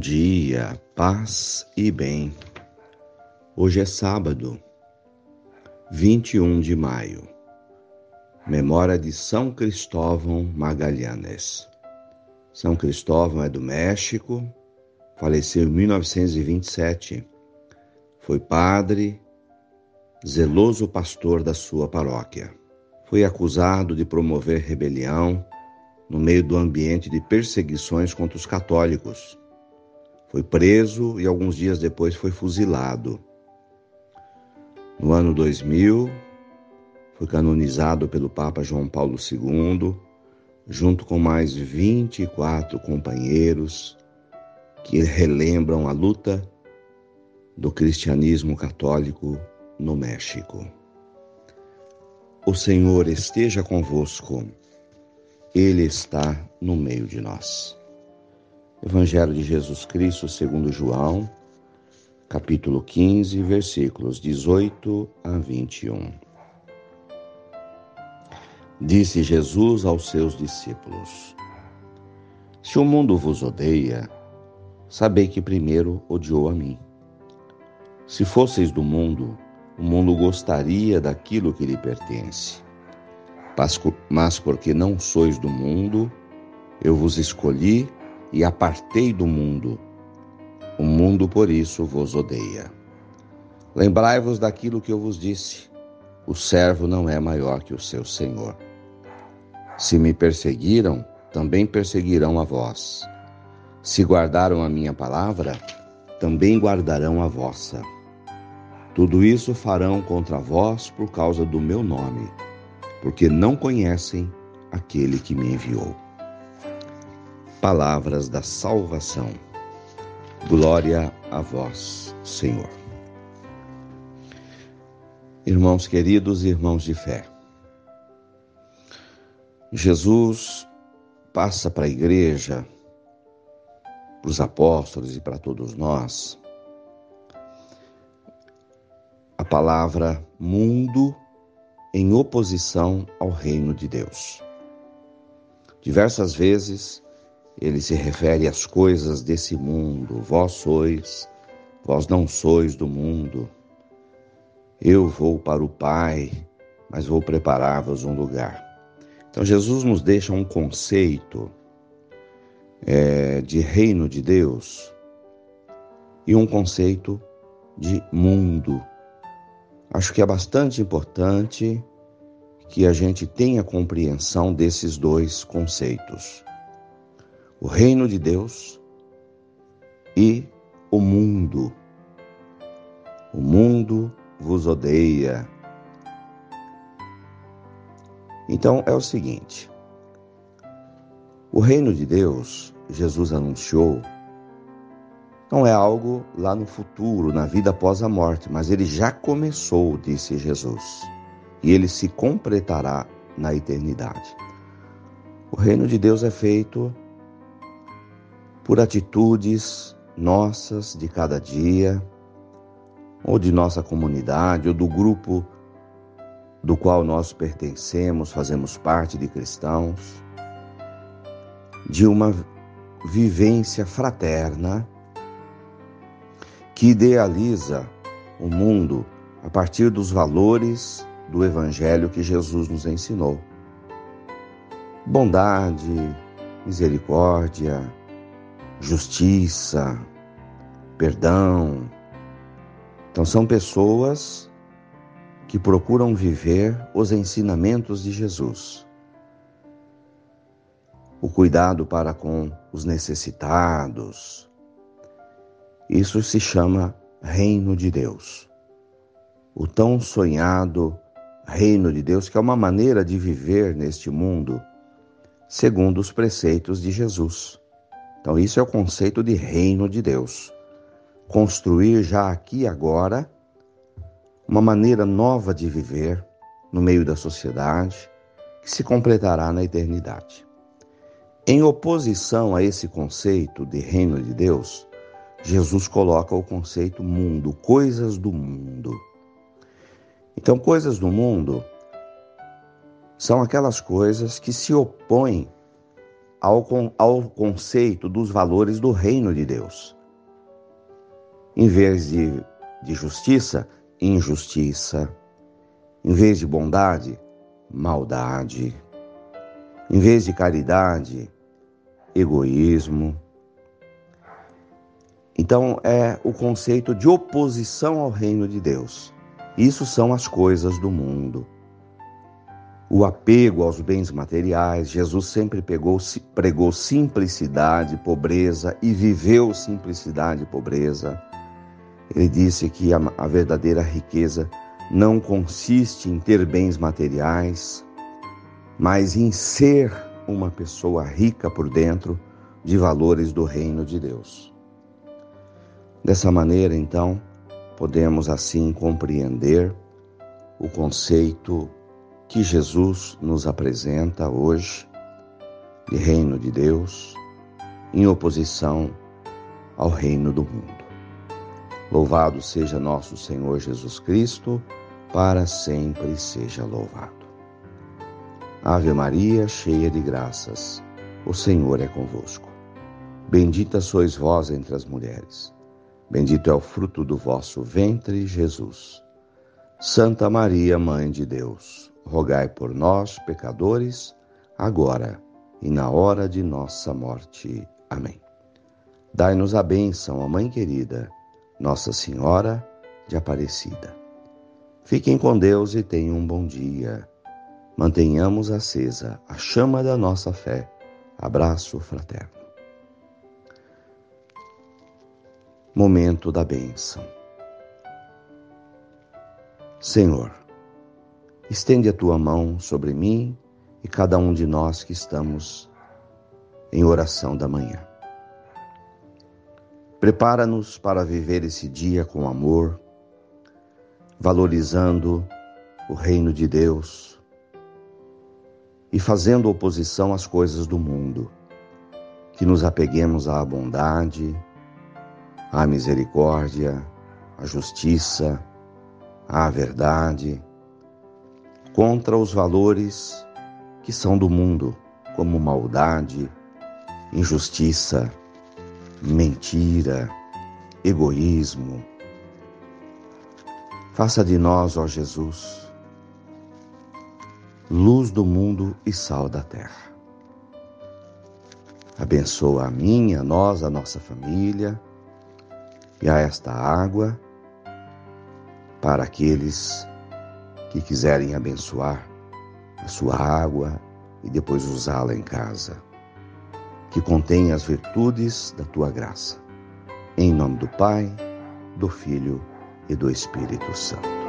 dia, paz e bem. Hoje é sábado, 21 de maio, memória de São Cristóvão Magalhães. São Cristóvão é do México, faleceu em 1927. Foi padre, zeloso pastor da sua paróquia. Foi acusado de promover rebelião no meio do ambiente de perseguições contra os católicos foi preso e alguns dias depois foi fuzilado. No ano 2000, foi canonizado pelo Papa João Paulo II, junto com mais 24 companheiros que relembram a luta do cristianismo católico no México. O Senhor esteja convosco, Ele está no meio de nós. Evangelho de Jesus Cristo segundo João, capítulo 15, versículos 18 a 21. Disse Jesus aos seus discípulos: Se o mundo vos odeia, sabei que primeiro odiou a mim. Se fosseis do mundo, o mundo gostaria daquilo que lhe pertence. Mas porque não sois do mundo, eu vos escolhi e apartei do mundo. O mundo por isso vos odeia. Lembrai-vos daquilo que eu vos disse: o servo não é maior que o seu senhor. Se me perseguiram, também perseguirão a vós. Se guardaram a minha palavra, também guardarão a vossa. Tudo isso farão contra vós por causa do meu nome, porque não conhecem aquele que me enviou palavras da salvação. Glória a vós, Senhor. Irmãos queridos e irmãos de fé, Jesus passa para a igreja, para os apóstolos e para todos nós, a palavra mundo em oposição ao reino de Deus. Diversas vezes, ele se refere às coisas desse mundo. Vós sois, vós não sois do mundo. Eu vou para o Pai, mas vou preparar-vos um lugar. Então, Jesus nos deixa um conceito é, de reino de Deus e um conceito de mundo. Acho que é bastante importante que a gente tenha compreensão desses dois conceitos o reino de Deus e o mundo. O mundo vos odeia. Então é o seguinte: o reino de Deus, Jesus anunciou, não é algo lá no futuro, na vida após a morte, mas ele já começou, disse Jesus, e ele se completará na eternidade. O reino de Deus é feito por atitudes nossas de cada dia, ou de nossa comunidade, ou do grupo do qual nós pertencemos, fazemos parte de cristãos, de uma vivência fraterna que idealiza o mundo a partir dos valores do Evangelho que Jesus nos ensinou. Bondade, misericórdia, justiça, perdão. Então, são pessoas que procuram viver os ensinamentos de Jesus. O cuidado para com os necessitados. Isso se chama Reino de Deus. O tão sonhado Reino de Deus, que é uma maneira de viver neste mundo segundo os preceitos de Jesus. Então, isso é o conceito de reino de Deus. Construir já aqui e agora uma maneira nova de viver no meio da sociedade que se completará na eternidade. Em oposição a esse conceito de reino de Deus, Jesus coloca o conceito mundo, coisas do mundo. Então, coisas do mundo são aquelas coisas que se opõem ao, ao conceito dos valores do reino de Deus. Em vez de, de justiça, injustiça. Em vez de bondade, maldade. Em vez de caridade, egoísmo. Então é o conceito de oposição ao reino de Deus. Isso são as coisas do mundo o apego aos bens materiais. Jesus sempre pegou, pregou simplicidade, pobreza e viveu simplicidade e pobreza. Ele disse que a, a verdadeira riqueza não consiste em ter bens materiais, mas em ser uma pessoa rica por dentro de valores do reino de Deus. Dessa maneira, então, podemos assim compreender o conceito que Jesus nos apresenta hoje de reino de Deus em oposição ao reino do mundo. Louvado seja nosso Senhor Jesus Cristo, para sempre seja louvado. Ave Maria, cheia de graças, o Senhor é convosco. Bendita sois vós entre as mulheres. Bendito é o fruto do vosso ventre, Jesus. Santa Maria, Mãe de Deus rogai por nós, pecadores, agora e na hora de nossa morte. Amém. Dai-nos a bênção, a Mãe querida, Nossa Senhora de Aparecida. Fiquem com Deus e tenham um bom dia. Mantenhamos acesa a chama da nossa fé. Abraço fraterno. Momento da bênção. Senhor, Estende a tua mão sobre mim e cada um de nós que estamos em oração da manhã. Prepara-nos para viver esse dia com amor, valorizando o reino de Deus e fazendo oposição às coisas do mundo. Que nos apeguemos à bondade, à misericórdia, à justiça, à verdade contra os valores que são do mundo, como maldade, injustiça, mentira, egoísmo. Faça de nós, ó Jesus, luz do mundo e sal da terra. Abençoa a mim, a nós, a nossa família e a esta água para aqueles que quiserem abençoar a sua água e depois usá-la em casa, que contém as virtudes da tua graça. Em nome do Pai, do Filho e do Espírito Santo.